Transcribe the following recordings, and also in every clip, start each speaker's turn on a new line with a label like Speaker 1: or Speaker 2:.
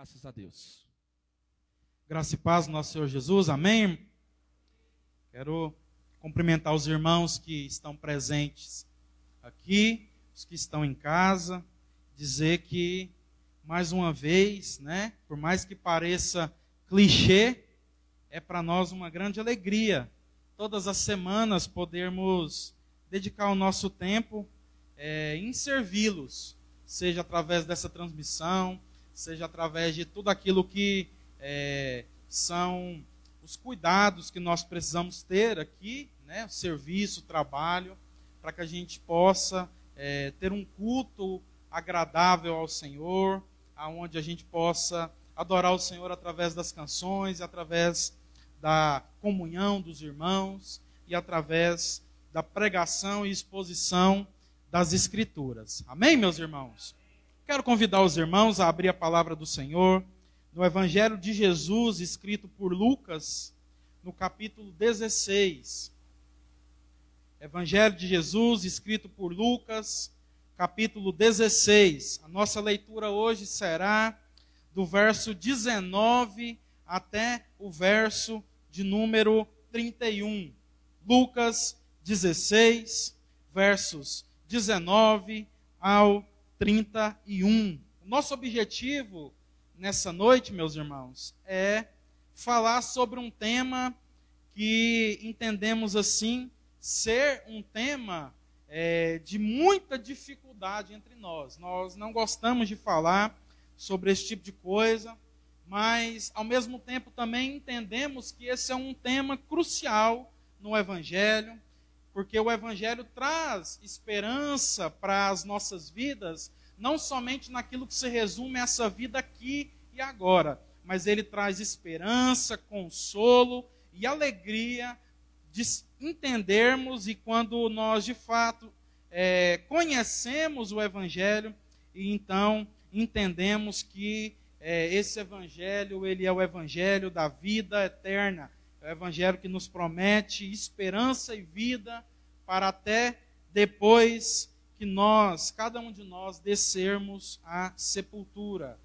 Speaker 1: Graças a Deus.
Speaker 2: Graça e paz do nosso Senhor Jesus, amém. Quero cumprimentar os irmãos que estão presentes aqui, os que estão em casa, dizer que, mais uma vez, né, por mais que pareça clichê, é para nós uma grande alegria todas as semanas podermos dedicar o nosso tempo é, em servi-los, seja através dessa transmissão, seja através de tudo aquilo que é, são os cuidados que nós precisamos ter aqui, né, serviço, trabalho, para que a gente possa é, ter um culto agradável ao Senhor, aonde a gente possa adorar o Senhor através das canções, através da comunhão dos irmãos e através da pregação e exposição das Escrituras. Amém, meus irmãos? Quero convidar os irmãos a abrir a palavra do Senhor no Evangelho de Jesus, escrito por Lucas, no capítulo 16. Evangelho de Jesus, escrito por Lucas, capítulo 16. A nossa leitura hoje será do verso 19 até o verso de número 31. Lucas 16, versos 19 ao 31. O nosso objetivo nessa noite, meus irmãos, é falar sobre um tema que entendemos assim ser um tema é, de muita dificuldade entre nós. Nós não gostamos de falar sobre esse tipo de coisa, mas ao mesmo tempo também entendemos que esse é um tema crucial no Evangelho porque o Evangelho traz esperança para as nossas vidas, não somente naquilo que se resume a essa vida aqui e agora, mas ele traz esperança, consolo e alegria de entendermos e quando nós de fato é, conhecemos o Evangelho e então entendemos que é, esse Evangelho ele é o Evangelho da vida eterna é o evangelho que nos promete esperança e vida para até depois que nós, cada um de nós, descermos à sepultura.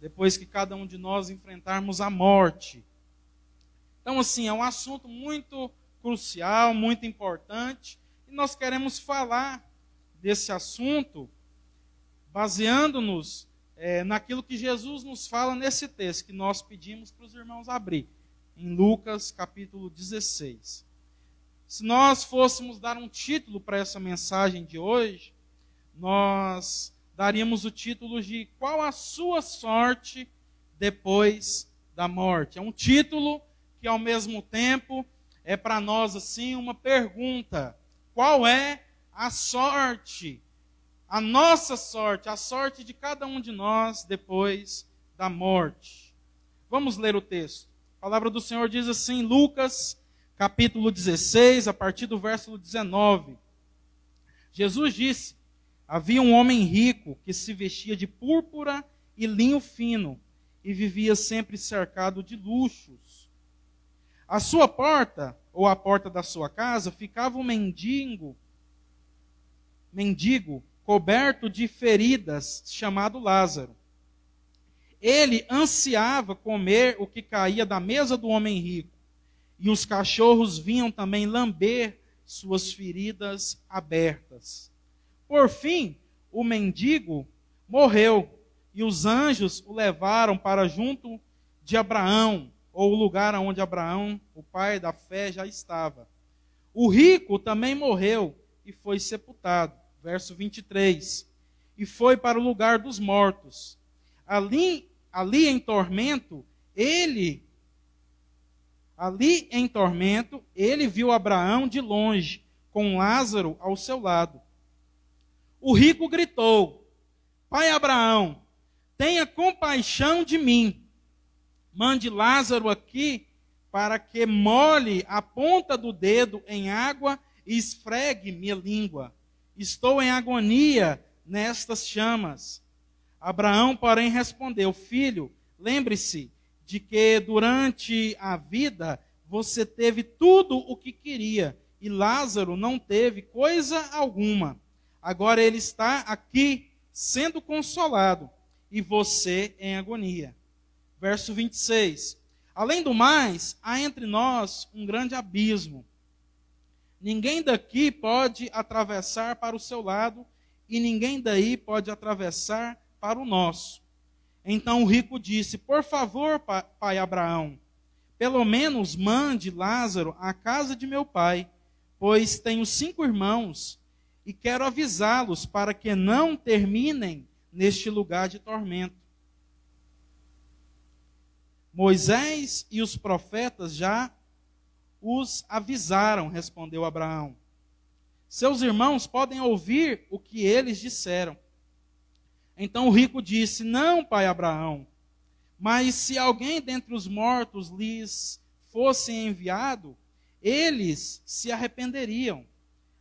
Speaker 2: Depois que cada um de nós enfrentarmos a morte. Então, assim, é um assunto muito crucial, muito importante, e nós queremos falar desse assunto baseando-nos é, naquilo que Jesus nos fala nesse texto que nós pedimos para os irmãos abrir em Lucas capítulo 16. Se nós fôssemos dar um título para essa mensagem de hoje, nós daríamos o título de Qual a sua sorte depois da morte? É um título que ao mesmo tempo é para nós assim uma pergunta: qual é a sorte? A nossa sorte, a sorte de cada um de nós depois da morte. Vamos ler o texto. A palavra do Senhor diz assim, Lucas, capítulo 16, a partir do verso 19. Jesus disse: Havia um homem rico que se vestia de púrpura e linho fino e vivia sempre cercado de luxos. À sua porta, ou à porta da sua casa, ficava um mendigo, mendigo coberto de feridas, chamado Lázaro. Ele ansiava comer o que caía da mesa do homem rico, e os cachorros vinham também lamber suas feridas abertas. Por fim, o mendigo morreu, e os anjos o levaram para junto de Abraão, ou o lugar onde Abraão, o pai da fé, já estava. O rico também morreu e foi sepultado. Verso 23. E foi para o lugar dos mortos. Ali ali em tormento, ele, ali em tormento, ele viu Abraão de longe, com Lázaro ao seu lado. O rico gritou: Pai Abraão, tenha compaixão de mim. Mande Lázaro aqui para que molhe a ponta do dedo em água e esfregue minha língua. Estou em agonia nestas chamas. Abraão, porém, respondeu: Filho, lembre-se de que durante a vida você teve tudo o que queria e Lázaro não teve coisa alguma. Agora ele está aqui sendo consolado e você em agonia. Verso 26. Além do mais, há entre nós um grande abismo. Ninguém daqui pode atravessar para o seu lado, e ninguém daí pode atravessar para o nosso. Então o rico disse: Por favor, pai Abraão, pelo menos mande Lázaro à casa de meu pai, pois tenho cinco irmãos e quero avisá-los para que não terminem neste lugar de tormento. Moisés e os profetas já os avisaram, respondeu Abraão. Seus irmãos podem ouvir o que eles disseram. Então o rico disse: Não, pai Abraão, mas se alguém dentre os mortos lhes fosse enviado, eles se arrependeriam.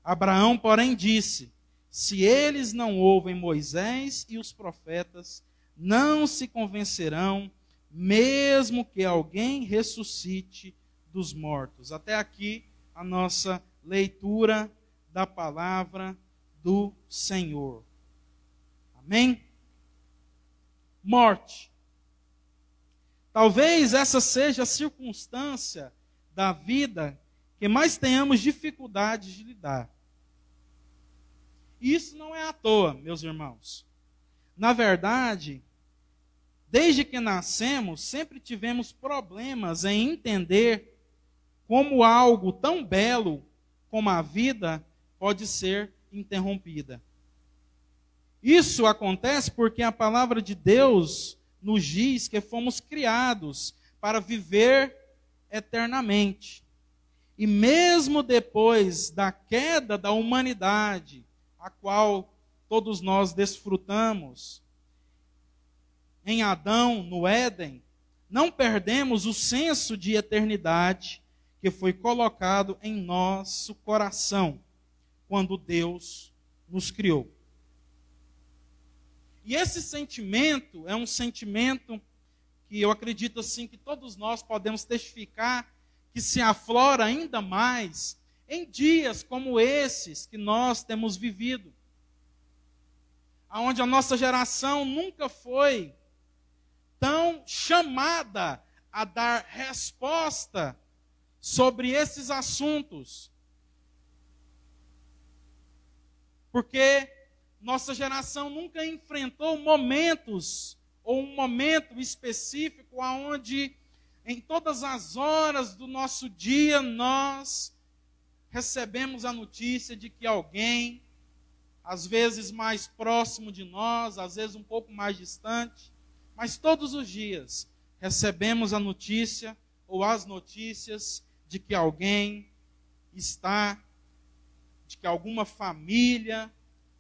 Speaker 2: Abraão, porém, disse: Se eles não ouvem Moisés e os profetas, não se convencerão, mesmo que alguém ressuscite dos mortos. Até aqui a nossa leitura da palavra do Senhor. Amém? Morte. Talvez essa seja a circunstância da vida que mais tenhamos dificuldades de lidar. Isso não é à toa, meus irmãos. Na verdade, desde que nascemos, sempre tivemos problemas em entender como algo tão belo como a vida pode ser interrompida. Isso acontece porque a palavra de Deus nos diz que fomos criados para viver eternamente. E mesmo depois da queda da humanidade, a qual todos nós desfrutamos, em Adão, no Éden, não perdemos o senso de eternidade que foi colocado em nosso coração quando Deus nos criou. E esse sentimento é um sentimento que eu acredito assim que todos nós podemos testificar que se aflora ainda mais em dias como esses que nós temos vivido. Aonde a nossa geração nunca foi tão chamada a dar resposta sobre esses assuntos. Porque nossa geração nunca enfrentou momentos ou um momento específico aonde em todas as horas do nosso dia nós recebemos a notícia de que alguém, às vezes mais próximo de nós, às vezes um pouco mais distante, mas todos os dias recebemos a notícia ou as notícias de que alguém está, de que alguma família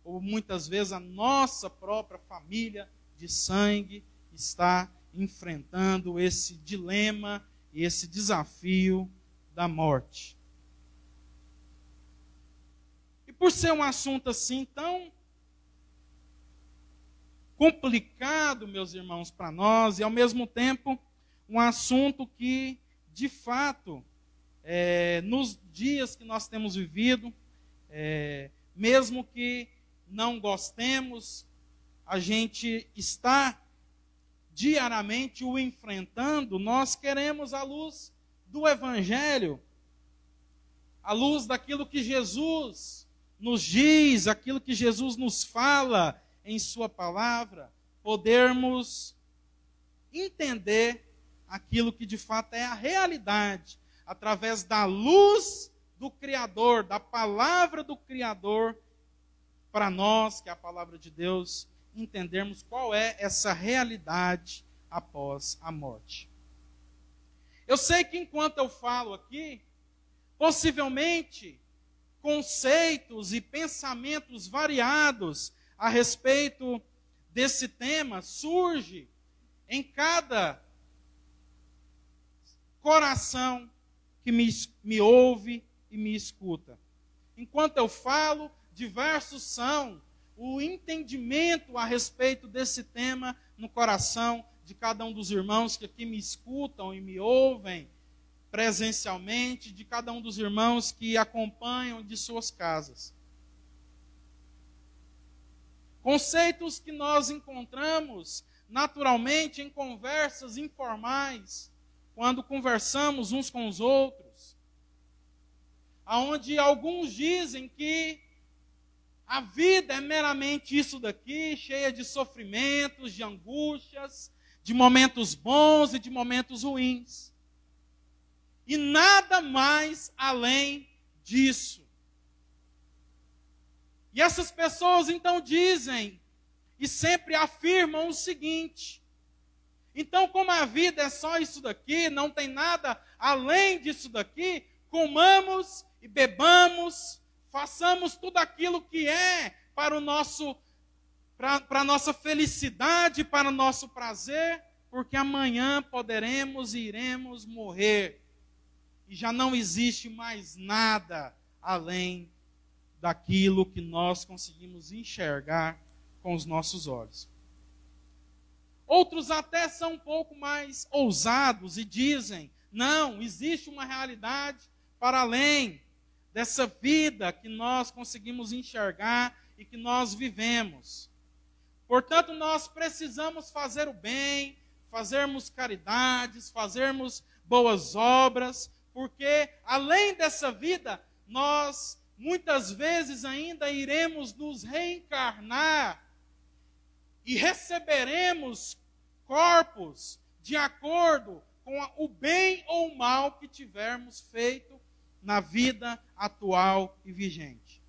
Speaker 2: ou muitas vezes a nossa própria família de sangue está enfrentando esse dilema e esse desafio da morte. E por ser um assunto assim tão complicado, meus irmãos, para nós, e ao mesmo tempo um assunto que, de fato, é, nos dias que nós temos vivido, é, mesmo que não gostemos, a gente está diariamente o enfrentando, nós queremos a luz do Evangelho, a luz daquilo que Jesus nos diz, aquilo que Jesus nos fala em Sua palavra, podermos entender aquilo que de fato é a realidade, através da luz do Criador, da palavra do Criador para nós, que é a palavra de Deus, entendermos qual é essa realidade após a morte. Eu sei que enquanto eu falo aqui, possivelmente conceitos e pensamentos variados a respeito desse tema surge em cada coração que me, me ouve e me escuta. Enquanto eu falo, diversos são o entendimento a respeito desse tema no coração de cada um dos irmãos que aqui me escutam e me ouvem presencialmente, de cada um dos irmãos que acompanham de suas casas. Conceitos que nós encontramos naturalmente em conversas informais, quando conversamos uns com os outros, aonde alguns dizem que a vida é meramente isso daqui, cheia de sofrimentos, de angústias, de momentos bons e de momentos ruins. E nada mais além disso. E essas pessoas então dizem e sempre afirmam o seguinte: então, como a vida é só isso daqui, não tem nada além disso daqui, comamos e bebamos, façamos tudo aquilo que é para o nosso para a nossa felicidade, para o nosso prazer, porque amanhã poderemos e iremos morrer. E já não existe mais nada além daquilo que nós conseguimos enxergar com os nossos olhos. Outros até são um pouco mais ousados e dizem: não, existe uma realidade para além dessa vida que nós conseguimos enxergar e que nós vivemos. Portanto, nós precisamos fazer o bem, fazermos caridades, fazermos boas obras, porque além dessa vida, nós muitas vezes ainda iremos nos reencarnar e receberemos corpos de acordo com o bem ou mal que tivermos feito na vida atual e vigente.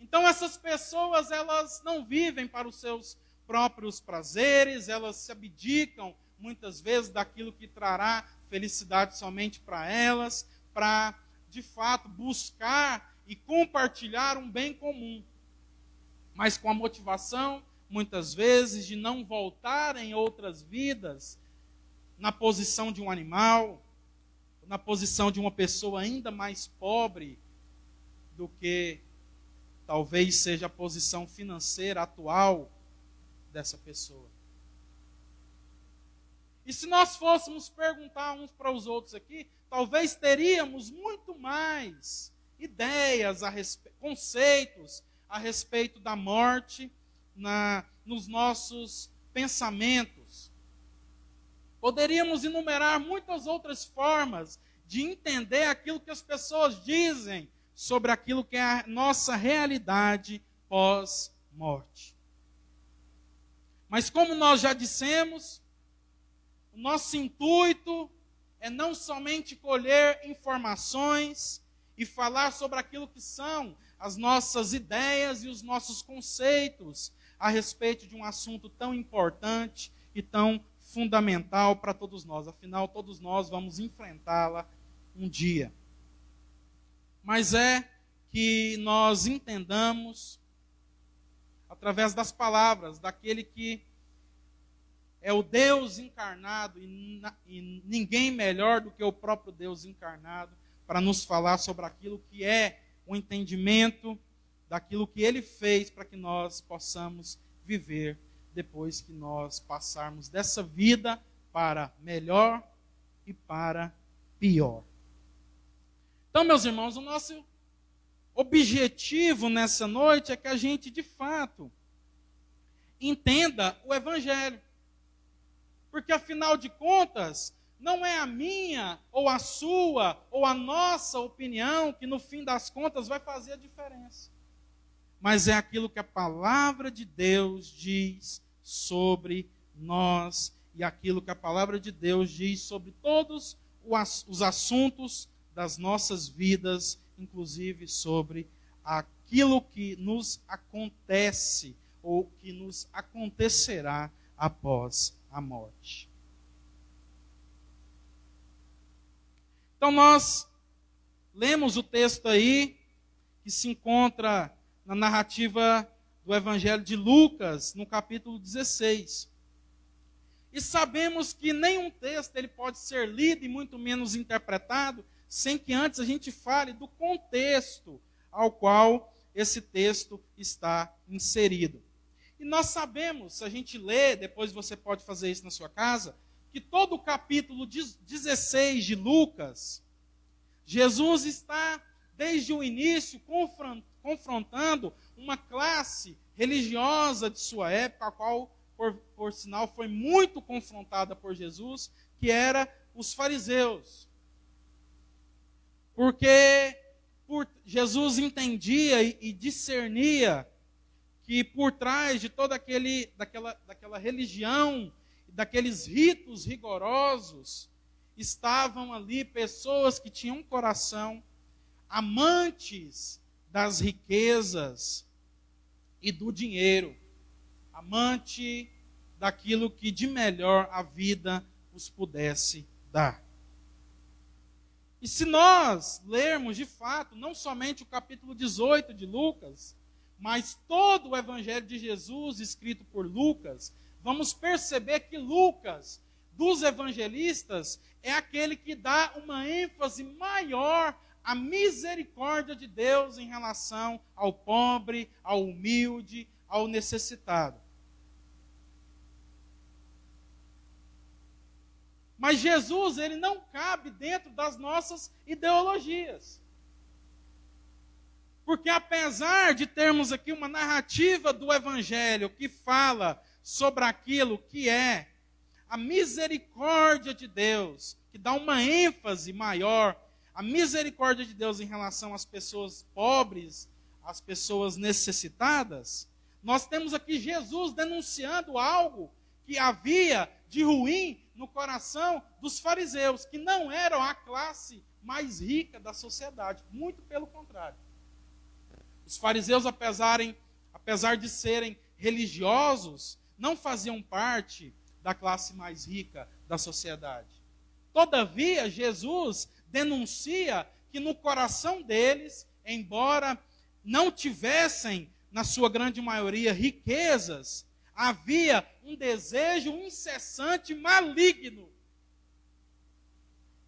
Speaker 2: Então essas pessoas, elas não vivem para os seus próprios prazeres, elas se abdicam muitas vezes daquilo que trará felicidade somente para elas, para de fato buscar e compartilhar um bem comum mas com a motivação, muitas vezes, de não voltar em outras vidas na posição de um animal, na posição de uma pessoa ainda mais pobre do que talvez seja a posição financeira atual dessa pessoa. E se nós fôssemos perguntar uns para os outros aqui, talvez teríamos muito mais ideias, a conceitos a respeito da morte na, nos nossos pensamentos. Poderíamos enumerar muitas outras formas de entender aquilo que as pessoas dizem sobre aquilo que é a nossa realidade pós-morte. Mas, como nós já dissemos, o nosso intuito é não somente colher informações e falar sobre aquilo que são as nossas ideias e os nossos conceitos a respeito de um assunto tão importante e tão fundamental para todos nós. Afinal, todos nós vamos enfrentá-la um dia. Mas é que nós entendamos, através das palavras daquele que é o Deus encarnado e, e ninguém melhor do que o próprio Deus encarnado para nos falar sobre aquilo que é o entendimento daquilo que ele fez para que nós possamos viver depois que nós passarmos dessa vida para melhor e para pior. Então, meus irmãos, o nosso objetivo nessa noite é que a gente, de fato, entenda o Evangelho. Porque, afinal de contas, não é a minha, ou a sua, ou a nossa opinião que no fim das contas vai fazer a diferença. Mas é aquilo que a palavra de Deus diz sobre nós e aquilo que a palavra de Deus diz sobre todos os assuntos das nossas vidas, inclusive sobre aquilo que nos acontece ou que nos acontecerá após a morte. Então nós lemos o texto aí que se encontra na narrativa do Evangelho de Lucas, no capítulo 16. E sabemos que nenhum texto ele pode ser lido e muito menos interpretado sem que antes a gente fale do contexto ao qual esse texto está inserido. E nós sabemos, se a gente lê, depois você pode fazer isso na sua casa, que todo o capítulo 16 de Lucas, Jesus está, desde o início, confrontando uma classe religiosa de sua época, a qual, por, por sinal, foi muito confrontada por Jesus, que era os fariseus. Porque por, Jesus entendia e, e discernia que por trás de toda aquele, daquela, daquela religião, daqueles ritos rigorosos, estavam ali pessoas que tinham um coração amantes das riquezas e do dinheiro, amante daquilo que de melhor a vida os pudesse dar. E se nós lermos de fato, não somente o capítulo 18 de Lucas, mas todo o Evangelho de Jesus escrito por Lucas, vamos perceber que Lucas, dos evangelistas, é aquele que dá uma ênfase maior à misericórdia de Deus em relação ao pobre, ao humilde, ao necessitado. Mas Jesus, ele não cabe dentro das nossas ideologias. Porque apesar de termos aqui uma narrativa do Evangelho que fala sobre aquilo que é a misericórdia de Deus, que dá uma ênfase maior, a misericórdia de Deus em relação às pessoas pobres, às pessoas necessitadas, nós temos aqui Jesus denunciando algo que havia de ruim no coração dos fariseus, que não eram a classe mais rica da sociedade, muito pelo contrário. Os fariseus, apesar, de serem religiosos, não faziam parte da classe mais rica da sociedade. Todavia, Jesus denuncia que no coração deles, embora não tivessem, na sua grande maioria, riquezas, havia um desejo incessante, maligno,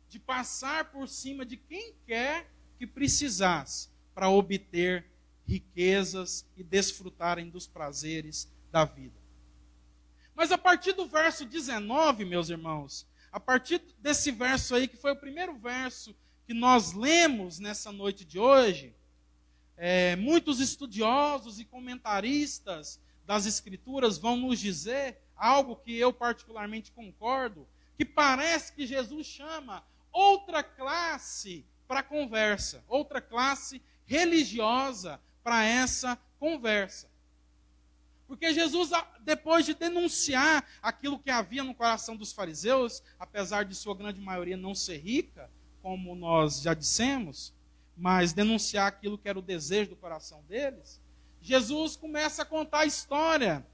Speaker 2: de passar por cima de quem quer que precisasse para obter riquezas e desfrutarem dos prazeres da vida. Mas a partir do verso 19, meus irmãos, a partir desse verso aí, que foi o primeiro verso que nós lemos nessa noite de hoje, é, muitos estudiosos e comentaristas das Escrituras vão nos dizer algo que eu particularmente concordo, que parece que Jesus chama outra classe para conversa, outra classe religiosa para essa conversa. Porque Jesus, depois de denunciar aquilo que havia no coração dos fariseus, apesar de sua grande maioria não ser rica, como nós já dissemos, mas denunciar aquilo que era o desejo do coração deles, Jesus começa a contar a história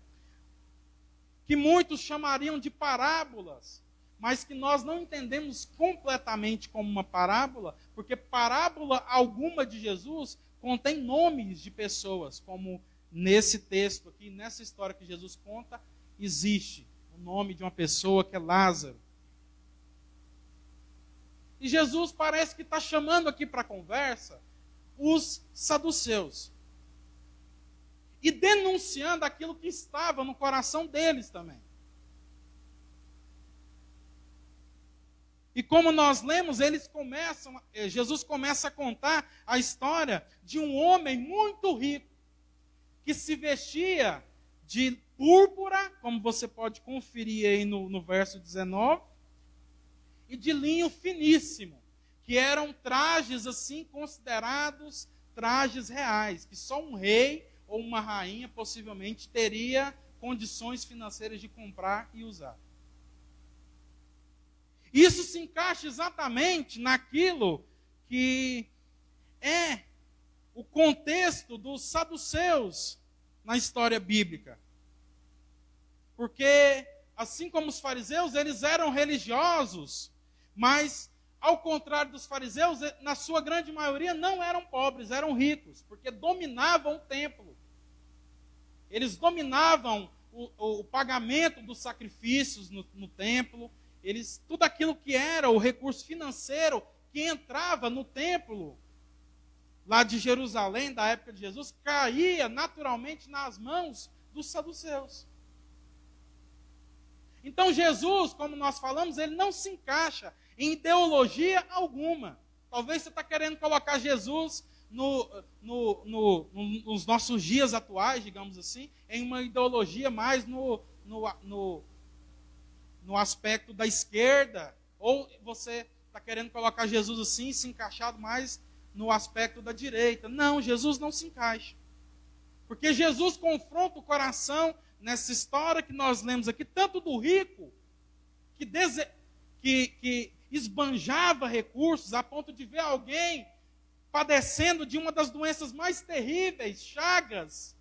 Speaker 2: que muitos chamariam de parábolas, mas que nós não entendemos completamente como uma parábola, porque parábola alguma de Jesus contém nomes de pessoas, como nesse texto aqui, nessa história que Jesus conta, existe o nome de uma pessoa que é Lázaro. E Jesus parece que está chamando aqui para conversa os saduceus. E denunciando aquilo que estava no coração deles também. E como nós lemos, eles começam, eh, Jesus começa a contar a história de um homem muito rico que se vestia de púrpura, como você pode conferir aí no, no verso 19, e de linho finíssimo, que eram trajes assim considerados trajes reais, que só um rei ou uma rainha possivelmente teria condições financeiras de comprar e usar. Isso se encaixa exatamente naquilo que é o contexto dos saduceus na história bíblica. Porque, assim como os fariseus, eles eram religiosos, mas, ao contrário dos fariseus, na sua grande maioria não eram pobres, eram ricos, porque dominavam o templo. Eles dominavam o, o, pagamento dos sacrifícios no, no templo, eles tudo aquilo que era o recurso financeiro que entrava no templo lá de Jerusalém da época de Jesus caía naturalmente nas mãos dos saduceus. Então Jesus, como nós falamos, ele não se encaixa em ideologia alguma. Talvez você está querendo colocar Jesus no, no, no, nos nossos dias atuais, digamos assim, em uma ideologia mais no, no, no aspecto da esquerda, ou você está querendo colocar Jesus assim, se encaixado mais no aspecto da direita. Não, Jesus não se encaixa. Porque Jesus confronta o coração nessa história que nós lemos aqui, tanto do rico, que, dese... que, que esbanjava recursos a ponto de ver alguém padecendo de uma das doenças mais terríveis, chagas,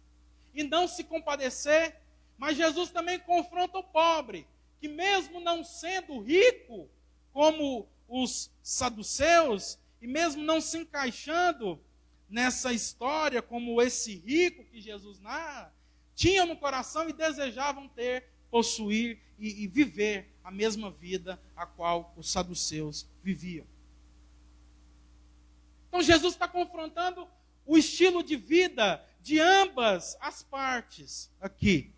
Speaker 2: e não se compadecer. Mas Jesus também confronta o pobre, que mesmo não sendo rico, como os saduceus, e mesmo não se encaixando nessa história como esse rico que Jesus narra, tinham no coração e desejavam ter, possuir e, e viver a mesma vida a qual os saduceus viviam. Então Jesus está confrontando o estilo de vida de ambas as partes aqui.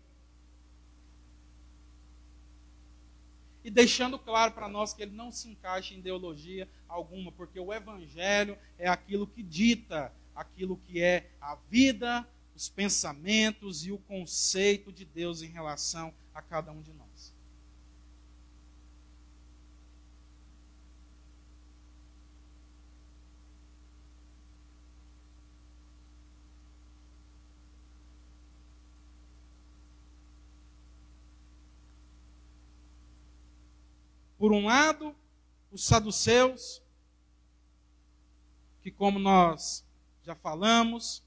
Speaker 2: E deixando claro para nós que ele não se encaixa em ideologia alguma, porque o evangelho é aquilo que dita aquilo que é a vida, os pensamentos e o conceito de Deus em relação a cada um de nós. Por um lado, os saduceus, que como nós já falamos,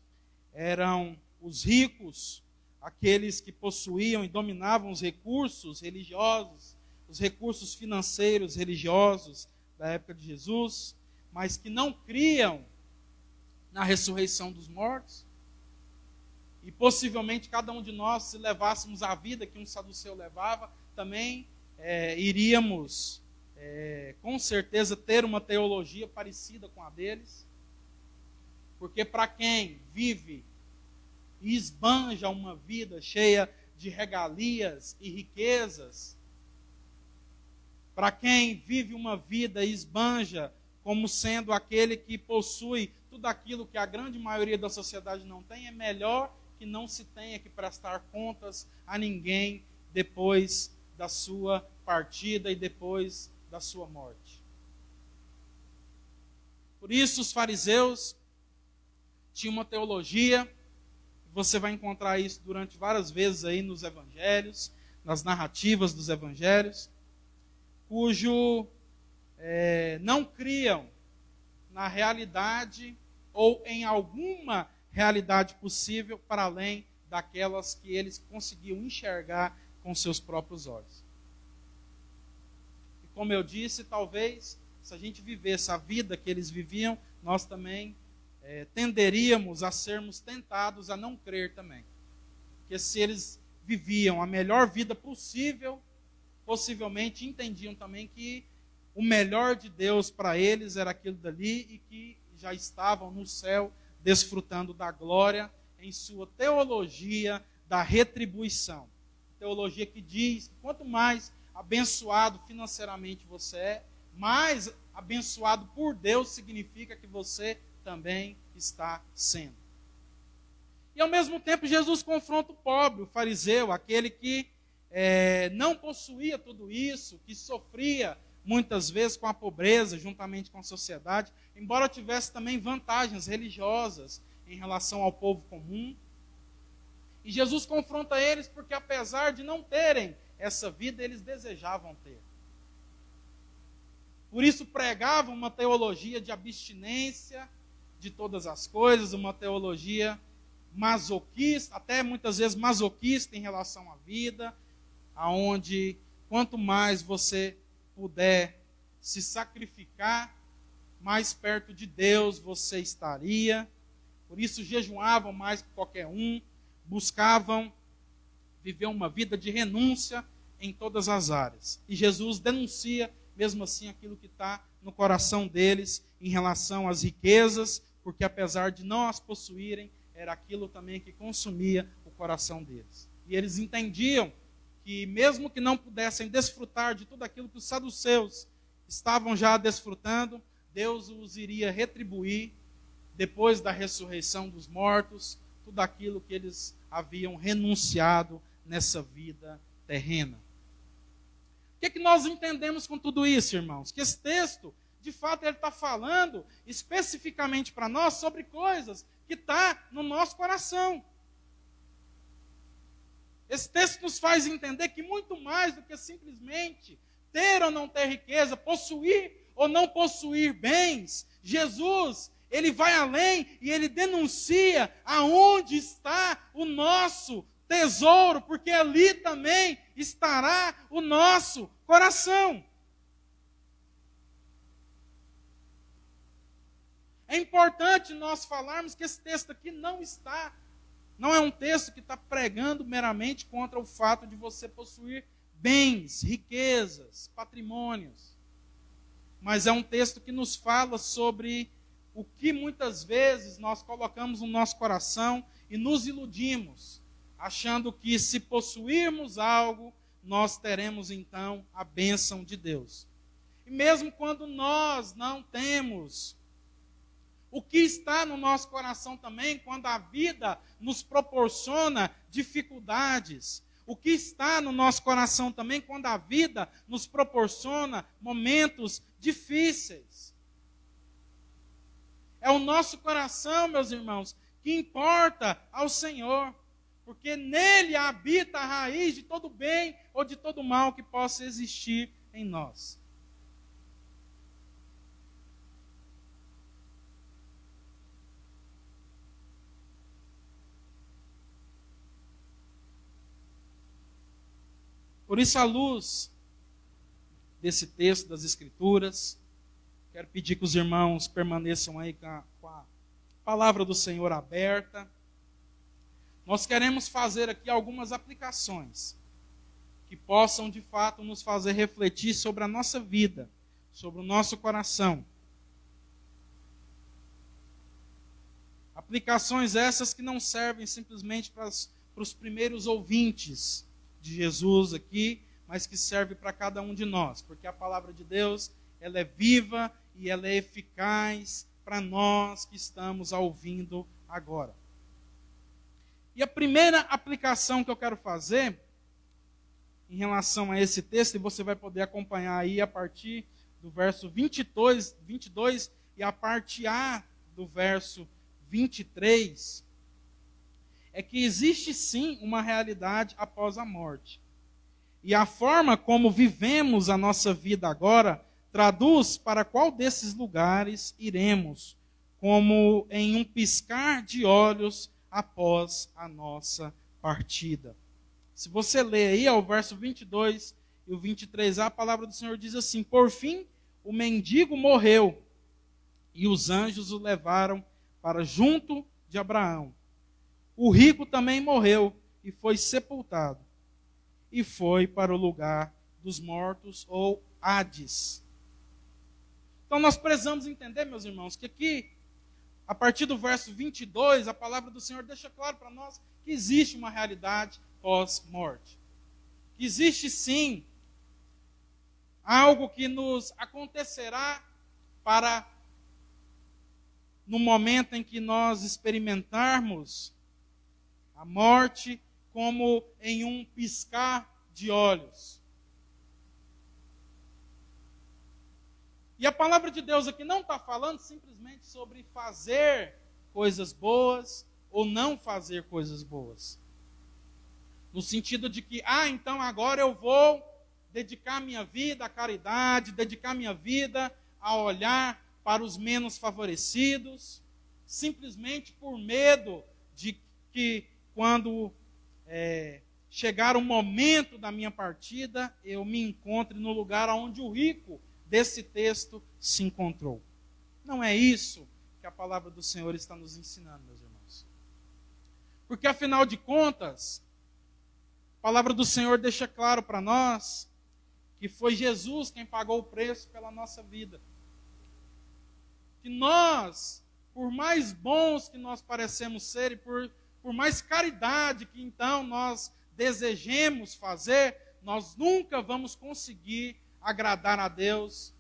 Speaker 2: eram os ricos, aqueles que possuíam e dominavam os recursos religiosos, os recursos financeiros religiosos da época de Jesus, mas que não criam na ressurreição dos mortos. E possivelmente cada um de nós, se levássemos a vida que um saduceu levava, também é, iríamos, é, com certeza, ter uma teologia parecida com a deles. Porque para quem vive e esbanja uma vida cheia de regalias e riquezas, para quem vive uma vida e esbanja como sendo aquele que possui tudo aquilo que a grande maioria da sociedade não tem, é melhor que não se tenha que prestar contas a ninguém depois da sua partida e depois da sua morte. Por isso, os fariseus tinham uma teologia, você vai encontrar isso durante várias vezes aí nos evangelhos, nas narrativas dos evangelhos, cujo é, não criam na realidade ou em alguma realidade possível para além daquelas que eles conseguiam enxergar com seus próprios olhos. Como eu disse, talvez se a gente vivesse a vida que eles viviam, nós também é, tenderíamos a sermos tentados a não crer também. Porque se eles viviam a melhor vida possível, possivelmente entendiam também que o melhor de Deus para eles era aquilo dali e que já estavam no céu desfrutando da glória em sua teologia da retribuição teologia que diz que quanto mais abençoado financeiramente você é, mais abençoado por Deus significa que você também está sendo. E ao mesmo tempo, Jesus confronta o pobre, o fariseu, aquele que é, não possuía tudo isso, que sofria muitas vezes com a pobreza, juntamente com a sociedade, embora tivesse também vantagens religiosas em relação ao povo comum. E Jesus confronta eles porque, apesar de não terem essa vida, eles desejavam ter. Por isso pregavam uma teologia de abstinência de todas as coisas, uma teologia masoquista, até muitas vezes masoquista em relação à vida, aonde quanto mais você puder se sacrificar, mais perto de Deus você estaria. Por isso jejuavam mais que qualquer um, buscavam viver uma vida de renúncia em todas as áreas. E Jesus denuncia, mesmo assim, aquilo que está no coração deles em relação às riquezas, porque apesar de não as possuírem, era aquilo também que consumia o coração deles. E eles entendiam que, mesmo que não pudessem desfrutar de tudo aquilo que os saduceus estavam já desfrutando, Deus os iria retribuir depois da ressurreição dos mortos, tudo aquilo que eles haviam renunciado nessa vida terrena. O que, é que nós entendemos com tudo isso, irmãos? Que esse texto, de fato, ele está falando especificamente para nós sobre coisas que estão tá no nosso coração. Esse texto nos faz entender que muito mais do que simplesmente ter ou não ter riqueza, possuir ou não possuir bens, Jesus, ele vai além e ele denuncia aonde está o nosso tesouro, porque ali também estará o nosso coração. É importante nós falarmos que esse texto aqui não está, não é um texto que está pregando meramente contra o fato de você possuir bens, riquezas, patrimônios. Mas é um texto que nos fala sobre o que muitas vezes nós colocamos no nosso coração e nos iludimos, achando que se possuirmos algo, nós teremos então a bênção de Deus. E mesmo quando nós não temos o que está no nosso coração também, quando a vida nos proporciona dificuldades. O que está no nosso coração também, quando a vida nos proporciona momentos difíceis. É o nosso coração, meus irmãos, que importa ao Senhor, porque nele habita a raiz de todo bem ou de todo mal que possa existir em nós. Por isso, à luz desse texto das Escrituras, quero pedir que os irmãos permaneçam aí com a, com a palavra do Senhor aberta. Nós queremos fazer aqui algumas aplicações que possam de fato nos fazer refletir sobre a nossa vida, sobre o nosso coração. Aplicações essas que não servem simplesmente para, para os primeiros ouvintes de Jesus aqui, mas que serve para cada um de nós, porque a palavra de Deus, ela é viva e ela é eficaz para nós que estamos ouvindo agora. E a primeira aplicação que eu quero fazer em relação a esse texto, e você vai poder acompanhar aí a partir do verso 22, 22 e a parte A do verso 23, é que existe sim uma realidade após a morte. E a forma como vivemos a nossa vida agora traduz para qual desses lugares iremos, como em um piscar de olhos após a nossa partida. Se você ler aí, ao verso 22 e o 23, a palavra do Senhor diz assim: Por fim, o mendigo morreu, e os anjos o levaram para junto de Abraão. O rico também morreu e foi sepultado, e foi para o lugar dos mortos, ou Hades. Então nós precisamos entender, meus irmãos, que aqui, a partir do verso 22, a palavra do Senhor deixa claro para nós que existe uma realidade pós-morte. Existe sim algo que nos acontecerá para no momento em que nós experimentarmos a morte como em um piscar de olhos. E a palavra de Deus aqui não está falando simplesmente sobre fazer coisas boas ou não fazer coisas boas. No sentido de que, ah, então agora eu vou dedicar minha vida à caridade, dedicar minha vida a olhar para os menos favorecidos, simplesmente por medo de que quando é, chegar o momento da minha partida, eu me encontre no lugar onde o rico desse texto se encontrou. Não é isso que a palavra do Senhor está nos ensinando, meus irmãos. Porque afinal de contas, a palavra do Senhor deixa claro para nós que foi Jesus quem pagou o preço pela nossa vida. Que nós, por mais bons que nós parecemos ser e por por mais caridade que então nós desejemos fazer, nós nunca vamos conseguir agradar a Deus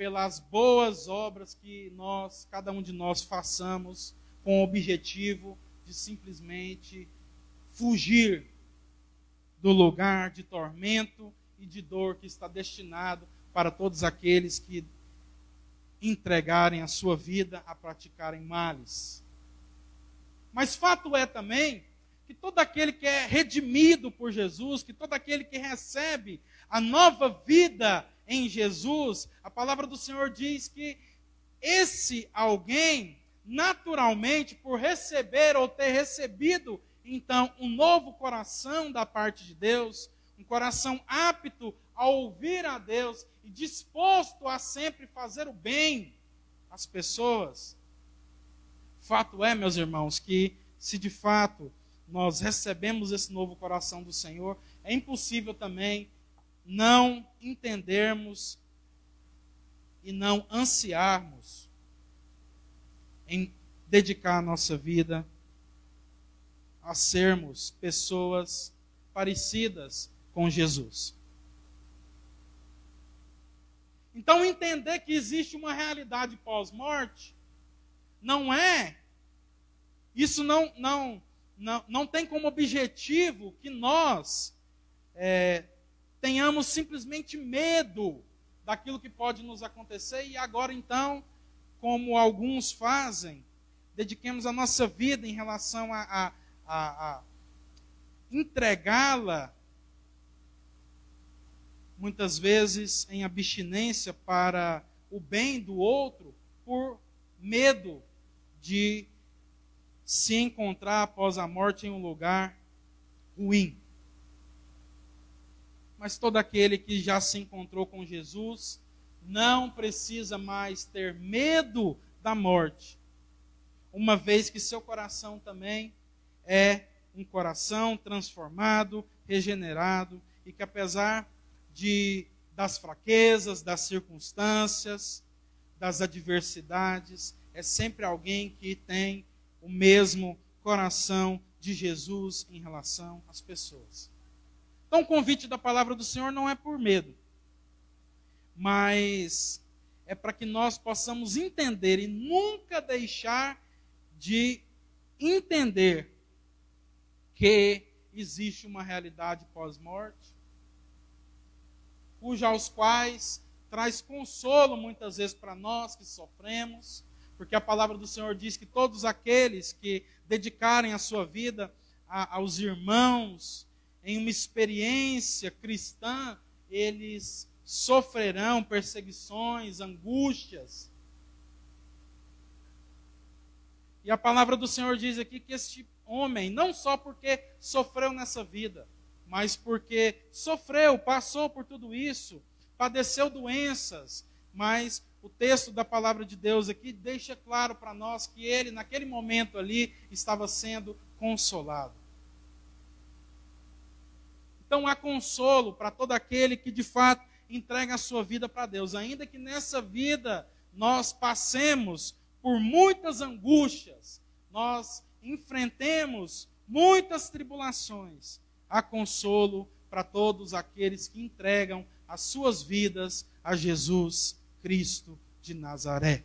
Speaker 2: pelas boas obras que nós, cada um de nós, façamos com o objetivo de simplesmente fugir do lugar de tormento e de dor que está destinado para todos aqueles que entregarem a sua vida a praticarem males. Mas fato é também que todo aquele que é redimido por Jesus, que todo aquele que recebe a nova vida em Jesus, a palavra do Senhor diz que esse alguém, naturalmente, por receber ou ter recebido, então, um novo coração da parte de Deus, um coração apto a ouvir a Deus e disposto a sempre fazer o bem às pessoas. Fato é, meus irmãos, que se de fato nós recebemos esse novo coração do Senhor, é impossível também não entendermos e não ansiarmos em dedicar a nossa vida a sermos pessoas parecidas com Jesus. Então, entender que existe uma realidade pós-morte não é, isso não, não, não, não tem como objetivo que nós é, tenhamos simplesmente medo daquilo que pode nos acontecer e agora então, como alguns fazem, dediquemos a nossa vida em relação a, a, a, a entregá-la, muitas vezes em abstinência para o bem do outro, por medo de se encontrar após a morte em um lugar ruim mas todo aquele que já se encontrou com Jesus não precisa mais ter medo da morte, uma vez que seu coração também é um coração transformado, regenerado e que apesar de das fraquezas, das circunstâncias, das adversidades, é sempre alguém que tem o mesmo coração de Jesus em relação às pessoas. Então, o convite da palavra do Senhor não é por medo, mas é para que nós possamos entender e nunca deixar de entender que existe uma realidade pós-morte, cuja aos quais traz consolo muitas vezes para nós que sofremos, porque a palavra do Senhor diz que todos aqueles que dedicarem a sua vida a, aos irmãos, em uma experiência cristã, eles sofrerão perseguições, angústias. E a palavra do Senhor diz aqui que este homem, não só porque sofreu nessa vida, mas porque sofreu, passou por tudo isso, padeceu doenças, mas o texto da palavra de Deus aqui deixa claro para nós que ele, naquele momento ali, estava sendo consolado. Então há consolo para todo aquele que de fato entrega a sua vida para Deus, ainda que nessa vida nós passemos por muitas angústias, nós enfrentemos muitas tribulações. Há consolo para todos aqueles que entregam as suas vidas a Jesus Cristo de Nazaré.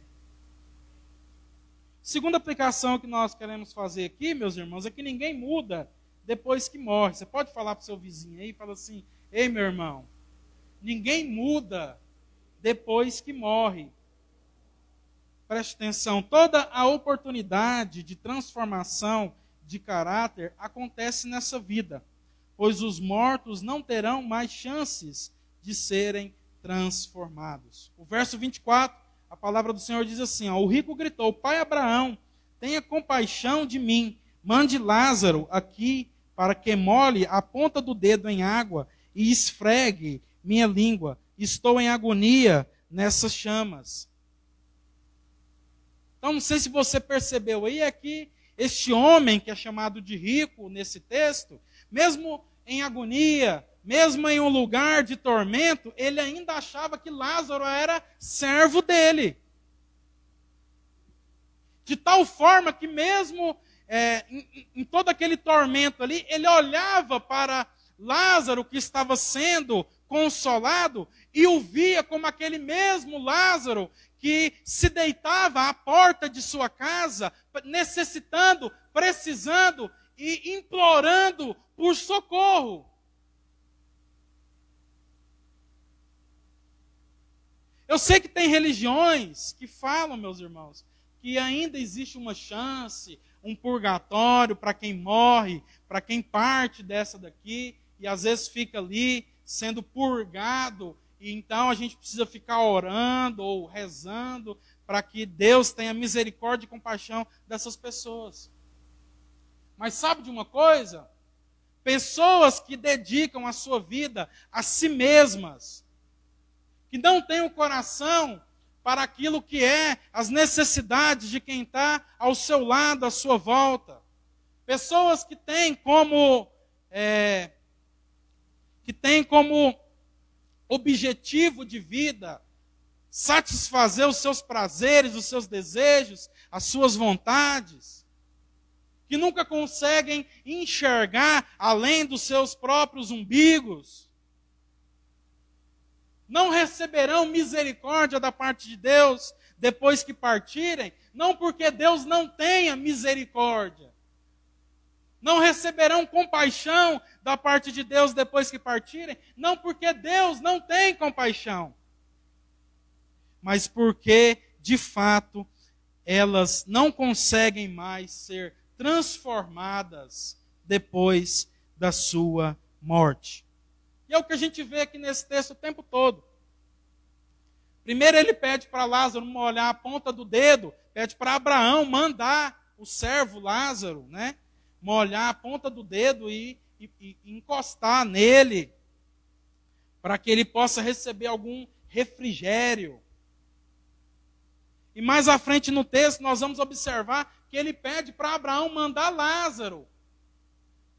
Speaker 2: Segunda aplicação que nós queremos fazer aqui, meus irmãos, é que ninguém muda depois que morre. Você pode falar para o seu vizinho aí e fala assim: Ei, meu irmão, ninguém muda depois que morre. Preste atenção, toda a oportunidade de transformação de caráter acontece nessa vida, pois os mortos não terão mais chances de serem transformados. O verso 24, a palavra do Senhor diz assim: ó, O rico gritou: Pai Abraão, tenha compaixão de mim, mande Lázaro aqui para que molhe a ponta do dedo em água e esfregue minha língua. Estou em agonia nessas chamas. Então, não sei se você percebeu aí, é que este homem que é chamado de rico nesse texto, mesmo em agonia, mesmo em um lugar de tormento, ele ainda achava que Lázaro era servo dele. De tal forma que, mesmo é, em, em todo aquele tormento ali, ele olhava para Lázaro que estava sendo consolado e o via como aquele mesmo Lázaro que se deitava à porta de sua casa, necessitando, precisando e implorando por socorro. Eu sei que tem religiões que falam, meus irmãos, que ainda existe uma chance, um purgatório para quem morre, para quem parte dessa daqui, e às vezes fica ali sendo purgado, e então a gente precisa ficar orando ou rezando para que Deus tenha misericórdia e compaixão dessas pessoas. Mas sabe de uma coisa? Pessoas que dedicam a sua vida a si mesmas, que não têm o coração para aquilo que é as necessidades de quem está ao seu lado, à sua volta. Pessoas que têm como é, que têm como objetivo de vida satisfazer os seus prazeres, os seus desejos, as suas vontades, que nunca conseguem enxergar além dos seus próprios umbigos não receberão misericórdia da parte de Deus depois que partirem, não porque Deus não tenha misericórdia. Não receberão compaixão da parte de Deus depois que partirem, não porque Deus não tem compaixão, mas porque, de fato, elas não conseguem mais ser transformadas depois da sua morte. E é o que a gente vê aqui nesse texto o tempo todo. Primeiro ele pede para Lázaro molhar a ponta do dedo, pede para Abraão mandar o servo Lázaro, né, molhar a ponta do dedo e, e, e encostar nele, para que ele possa receber algum refrigério. E mais à frente no texto nós vamos observar que ele pede para Abraão mandar Lázaro,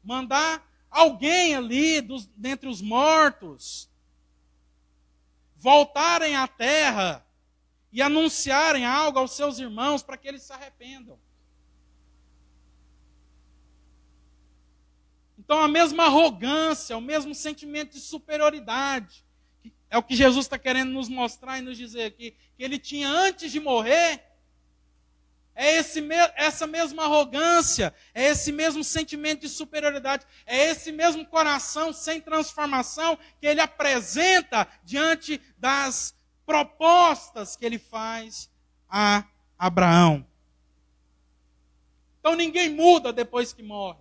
Speaker 2: mandar alguém ali dos, dentre os mortos voltarem à terra e anunciarem algo aos seus irmãos para que eles se arrependam. Então, a mesma arrogância, o mesmo sentimento de superioridade, é o que Jesus está querendo nos mostrar e nos dizer aqui, que ele tinha antes de morrer, é esse, essa mesma arrogância, é esse mesmo sentimento de superioridade, é esse mesmo coração sem transformação que ele apresenta diante das propostas que ele faz a Abraão. Então ninguém muda depois que morre.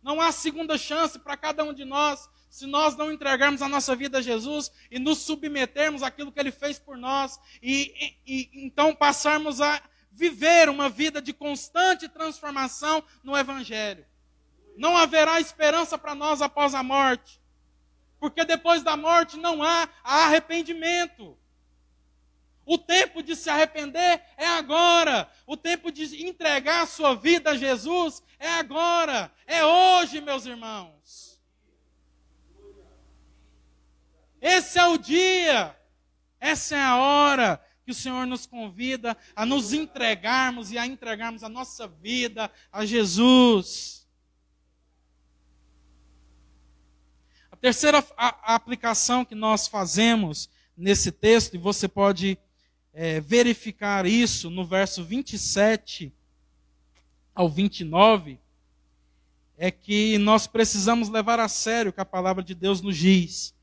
Speaker 2: Não há segunda chance para cada um de nós se nós não entregarmos a nossa vida a Jesus e nos submetermos àquilo que Ele fez por nós, e, e, e, então passarmos a viver uma vida de constante transformação no Evangelho. Não haverá esperança para nós após a morte, porque depois da morte não há arrependimento. O tempo de se arrepender é agora. O tempo de entregar a sua vida a Jesus é agora. É hoje, meus irmãos. Esse é o dia, essa é a hora que o Senhor nos convida a nos entregarmos e a entregarmos a nossa vida a Jesus. A terceira a, a aplicação que nós fazemos nesse texto, e você pode é, verificar isso no verso 27 ao 29, é que nós precisamos levar a sério o que a palavra de Deus nos diz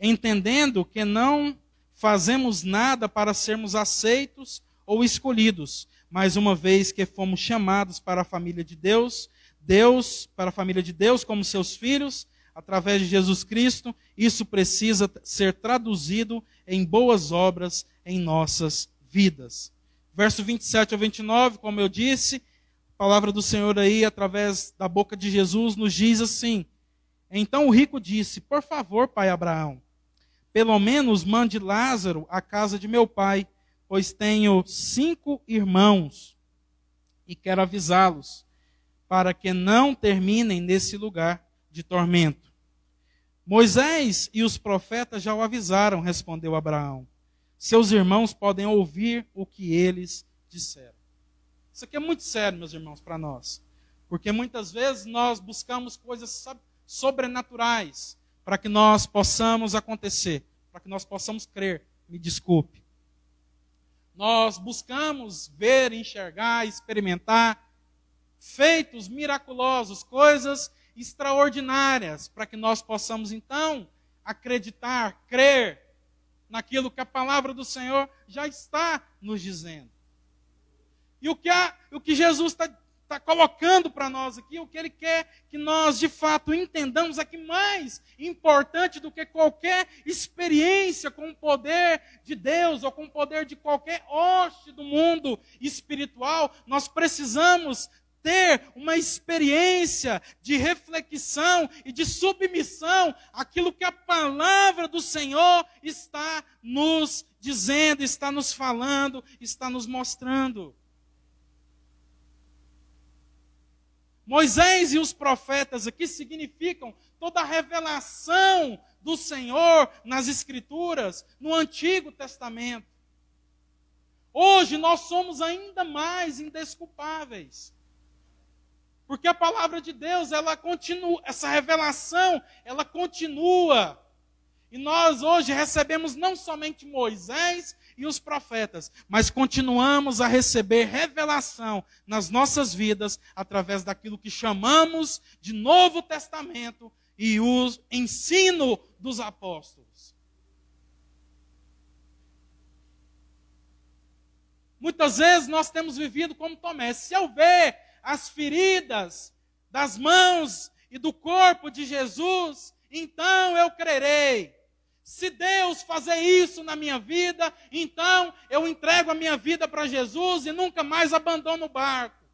Speaker 2: entendendo que não fazemos nada para sermos aceitos ou escolhidos, mas uma vez que fomos chamados para a família de Deus, Deus, para a família de Deus como seus filhos, através de Jesus Cristo, isso precisa ser traduzido em boas obras em nossas vidas. Verso 27 ao 29, como eu disse, a palavra do Senhor aí, através da boca de Jesus, nos diz assim: Então o rico disse: Por favor, pai Abraão, pelo menos mande Lázaro à casa de meu pai, pois tenho cinco irmãos e quero avisá-los, para que não terminem nesse lugar de tormento. Moisés e os profetas já o avisaram, respondeu Abraão. Seus irmãos podem ouvir o que eles disseram. Isso aqui é muito sério, meus irmãos, para nós. Porque muitas vezes nós buscamos coisas sobrenaturais para que nós possamos acontecer, para que nós possamos crer. Me desculpe. Nós buscamos ver, enxergar, experimentar feitos miraculosos, coisas extraordinárias, para que nós possamos então acreditar, crer naquilo que a palavra do Senhor já está nos dizendo. E o que, a, o que Jesus está tá colocando para nós aqui, o que Ele quer que nós de fato entendamos é que mais importante do que qualquer experiência com o poder de Deus ou com o poder de qualquer hoste do mundo espiritual, nós precisamos ter uma experiência de reflexão e de submissão àquilo que a palavra do Senhor está nos dizendo, está nos falando, está nos mostrando. Moisés e os profetas aqui significam toda a revelação do Senhor nas Escrituras, no Antigo Testamento. Hoje nós somos ainda mais indesculpáveis. Porque a palavra de Deus, ela continua, essa revelação, ela continua. E nós hoje recebemos não somente Moisés e os profetas, mas continuamos a receber revelação nas nossas vidas através daquilo que chamamos de Novo Testamento e o ensino dos apóstolos. Muitas vezes nós temos vivido como Tomé. Se eu ver as feridas das mãos e do corpo de Jesus, então eu crerei. Se Deus fazer isso na minha vida, então eu entrego a minha vida para Jesus e nunca mais abandono o barco.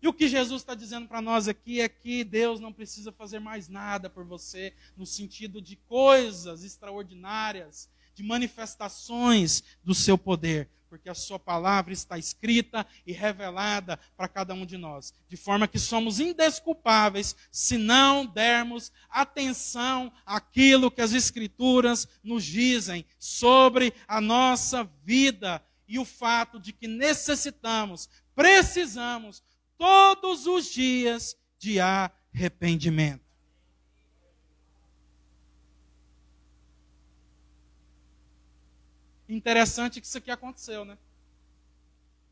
Speaker 2: E o que Jesus está dizendo para nós aqui é que Deus não precisa fazer mais nada por você, no sentido de coisas extraordinárias, de manifestações do seu poder porque a sua palavra está escrita e revelada para cada um de nós, de forma que somos indesculpáveis se não dermos atenção àquilo que as escrituras nos dizem sobre a nossa vida e o fato de que necessitamos, precisamos todos os dias de arrependimento. Interessante que isso aqui aconteceu, né?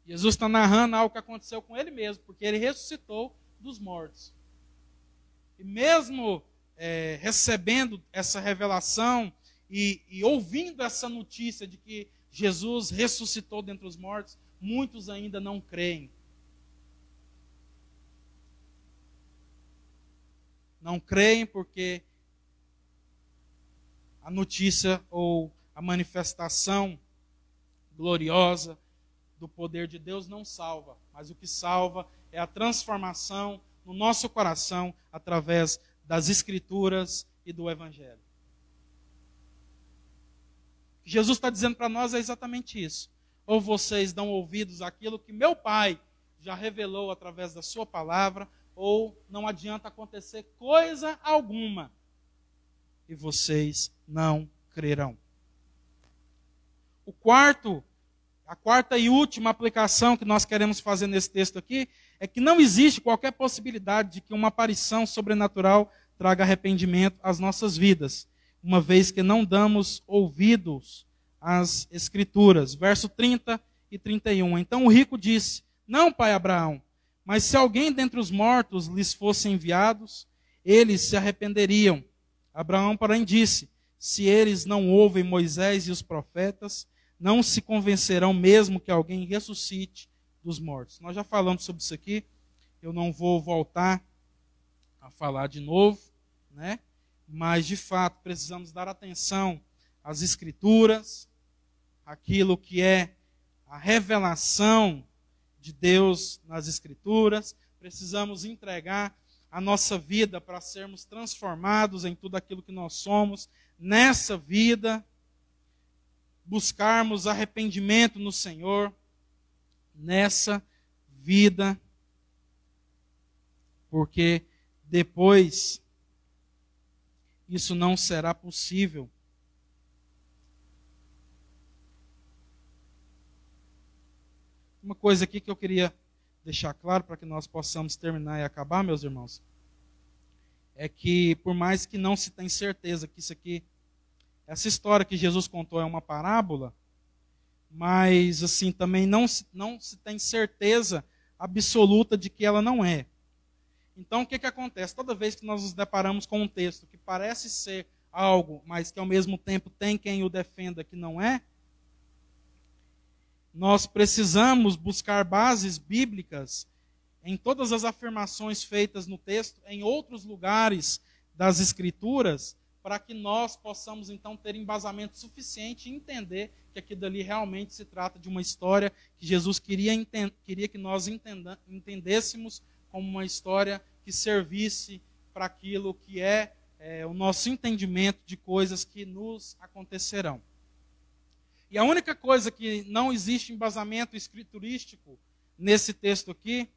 Speaker 2: Jesus está narrando algo que aconteceu com ele mesmo, porque ele ressuscitou dos mortos. E mesmo é, recebendo essa revelação e, e ouvindo essa notícia de que Jesus ressuscitou dentre os mortos, muitos ainda não creem. Não creem porque a notícia ou a manifestação gloriosa do poder de Deus não salva, mas o que salva é a transformação no nosso coração através das Escrituras e do Evangelho. O que Jesus está dizendo para nós é exatamente isso. Ou vocês dão ouvidos àquilo que meu Pai já revelou através da Sua palavra, ou não adianta acontecer coisa alguma e vocês não crerão. O quarto, a quarta e última aplicação que nós queremos fazer nesse texto aqui é que não existe qualquer possibilidade de que uma aparição sobrenatural traga arrependimento às nossas vidas, uma vez que não damos ouvidos às Escrituras. Verso 30 e 31. Então o rico disse: Não, pai Abraão, mas se alguém dentre os mortos lhes fosse enviados, eles se arrependeriam. Abraão, porém, disse: Se eles não ouvem Moisés e os profetas, não se convencerão mesmo que alguém ressuscite dos mortos. Nós já falamos sobre isso aqui, eu não vou voltar a falar de novo, né? Mas de fato precisamos dar atenção às escrituras, aquilo que é a revelação de Deus nas escrituras, precisamos entregar a nossa vida para sermos transformados em tudo aquilo que nós somos nessa vida buscarmos arrependimento no Senhor nessa vida, porque depois isso não será possível. Uma coisa aqui que eu queria deixar claro para que nós possamos terminar e acabar, meus irmãos, é que, por mais que não se tenha certeza que isso aqui, essa história que Jesus contou é uma parábola, mas assim também não se, não se tem certeza absoluta de que ela não é. Então o que, que acontece? Toda vez que nós nos deparamos com um texto que parece ser algo, mas que ao mesmo tempo tem quem o defenda que não é, nós precisamos buscar bases bíblicas em todas as afirmações feitas no texto, em outros lugares das Escrituras, para que nós possamos então ter embasamento suficiente e entender que aquilo dali realmente se trata de uma história que Jesus queria, queria que nós entendêssemos como uma história que servisse para aquilo que é, é o nosso entendimento de coisas que nos acontecerão. E a única coisa que não existe embasamento escriturístico nesse texto aqui,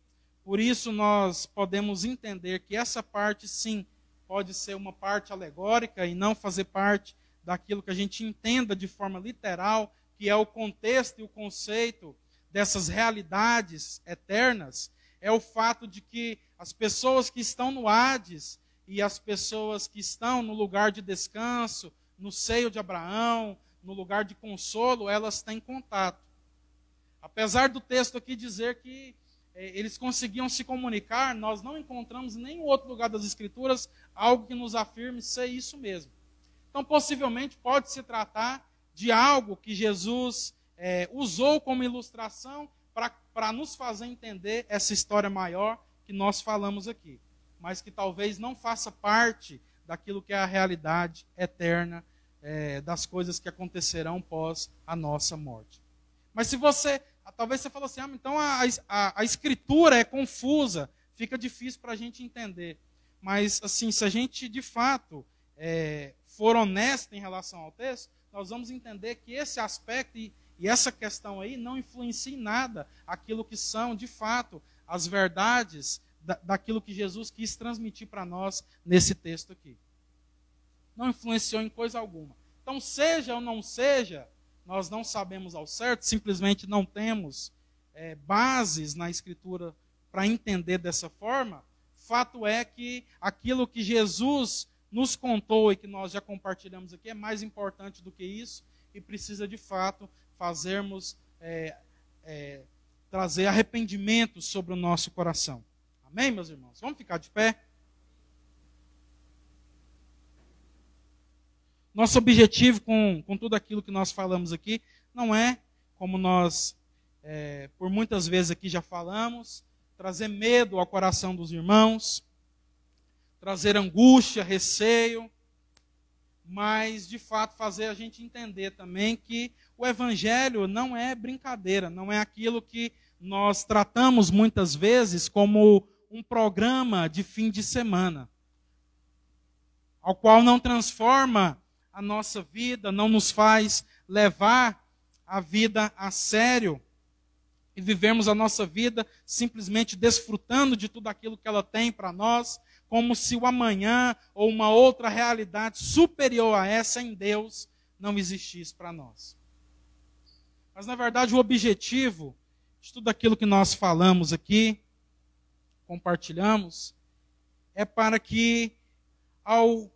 Speaker 2: por isso nós podemos entender que essa parte sim pode ser uma parte alegórica e não fazer parte daquilo que a gente entenda de forma literal, que é o contexto e o conceito dessas realidades eternas, é o fato de que as pessoas que estão no Hades e as pessoas que estão no lugar de descanso, no seio de Abraão, no lugar de consolo, elas têm contato. Apesar do texto aqui dizer que é, eles conseguiam se comunicar, nós não encontramos nenhum outro lugar das Escrituras algo que nos afirme ser isso mesmo. Então, possivelmente, pode se tratar de algo que Jesus é, usou como ilustração para nos fazer entender essa história maior que nós falamos aqui, mas que talvez não faça parte daquilo que é a realidade eterna é, das coisas que acontecerão pós a nossa morte. Mas se você talvez você fale assim, ah, então a, a, a escritura é confusa, fica difícil para a gente entender. Mas, assim, se a gente de fato é, for honesto em relação ao texto, nós vamos entender que esse aspecto e, e essa questão aí não influencia em nada aquilo que são, de fato, as verdades da, daquilo que Jesus quis transmitir para nós nesse texto aqui. Não influenciou em coisa alguma. Então, seja ou não seja, nós não sabemos ao certo, simplesmente não temos é, bases na Escritura para entender dessa forma. Fato é que aquilo que Jesus nos contou e que nós já compartilhamos aqui é mais importante do que isso e precisa de fato fazermos é, é, trazer arrependimento sobre o nosso coração. Amém, meus irmãos? Vamos ficar de pé? Nosso objetivo com, com tudo aquilo que nós falamos aqui não é, como nós é, por muitas vezes aqui já falamos, trazer medo ao coração dos irmãos, trazer angústia, receio, mas de fato fazer a gente entender também que o Evangelho não é brincadeira, não é aquilo que nós tratamos muitas vezes como um programa de fim de semana, ao qual não transforma a nossa vida, não nos faz levar a vida a sério e vivermos a nossa vida simplesmente desfrutando de tudo aquilo que ela tem para nós, como se o amanhã ou uma outra realidade superior a essa em Deus não existisse para nós. Mas na verdade o objetivo de tudo aquilo que nós falamos aqui, compartilhamos, é para que ao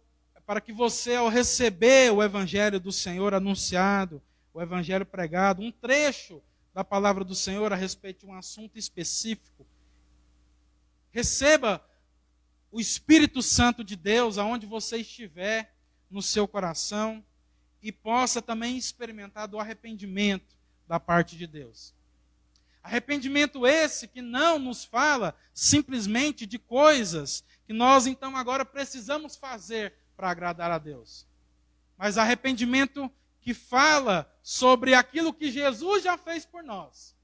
Speaker 2: para que você, ao receber o Evangelho do Senhor anunciado, o Evangelho pregado, um trecho da palavra do Senhor a respeito de um assunto específico, receba o Espírito Santo de Deus aonde você estiver no seu coração e possa também experimentar do arrependimento da parte de Deus. Arrependimento esse que não nos fala simplesmente de coisas que nós então agora precisamos fazer para agradar a Deus. Mas arrependimento que fala sobre aquilo que Jesus já fez por nós.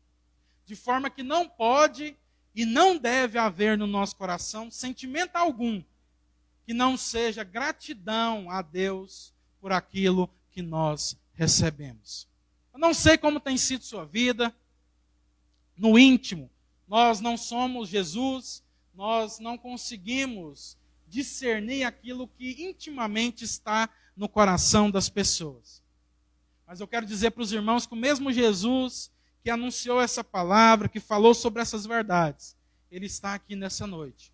Speaker 2: De forma que não pode e não deve haver no nosso coração sentimento algum que não seja gratidão a Deus por aquilo que nós recebemos. Eu não sei como tem sido sua vida, no íntimo, nós não somos Jesus, nós não conseguimos discernir aquilo que intimamente está no coração das pessoas. Mas eu quero dizer para os irmãos que o mesmo Jesus que anunciou essa palavra, que falou sobre essas verdades, ele está aqui nessa noite.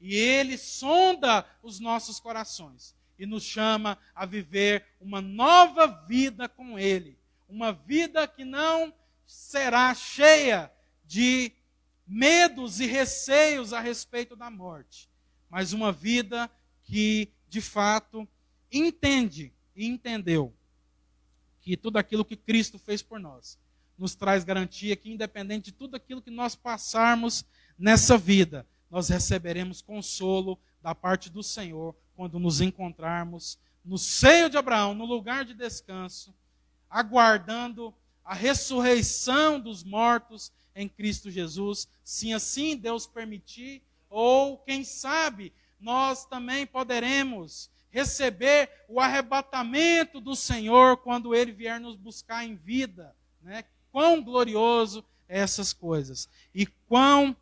Speaker 2: E Ele sonda os nossos corações e nos chama a viver uma nova vida com Ele. Uma vida que não será cheia de medos e receios a respeito da morte, mas uma vida que, de fato, entende e entendeu que tudo aquilo que Cristo fez por nós. Nos traz garantia que, independente de tudo aquilo que nós passarmos nessa vida, nós receberemos consolo da parte do Senhor quando nos encontrarmos no seio de Abraão, no lugar de descanso, aguardando a ressurreição dos mortos em Cristo Jesus, se assim Deus permitir, ou quem sabe nós também poderemos receber o arrebatamento do Senhor quando ele vier nos buscar em vida, né? Quão glorioso é essas coisas e quão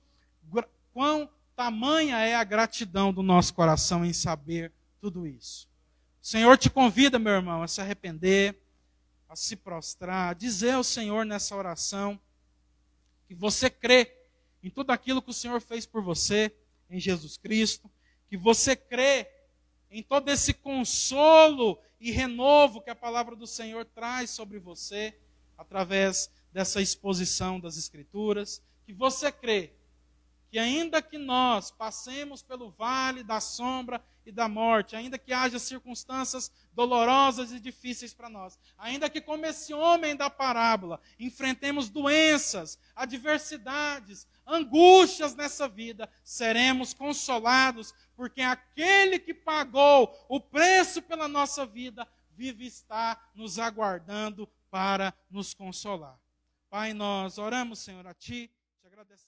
Speaker 2: quão tamanha é a gratidão do nosso coração em saber tudo isso. O Senhor te convida, meu irmão, a se arrepender, a se prostrar, a dizer ao Senhor nessa oração que você crê em tudo aquilo que o Senhor fez por você, em Jesus Cristo, que você crê em todo esse consolo e renovo que a palavra do Senhor traz sobre você, através dessa exposição das Escrituras, que você crê que ainda que nós passemos pelo vale da sombra e da morte, ainda que haja circunstâncias dolorosas e difíceis para nós, ainda que como esse homem da parábola enfrentemos doenças, adversidades, angústias nessa vida, seremos consolados, porque aquele que pagou o preço pela nossa vida vive está nos aguardando para nos consolar. Pai, nós oramos, Senhor, a Ti, te agradecemos.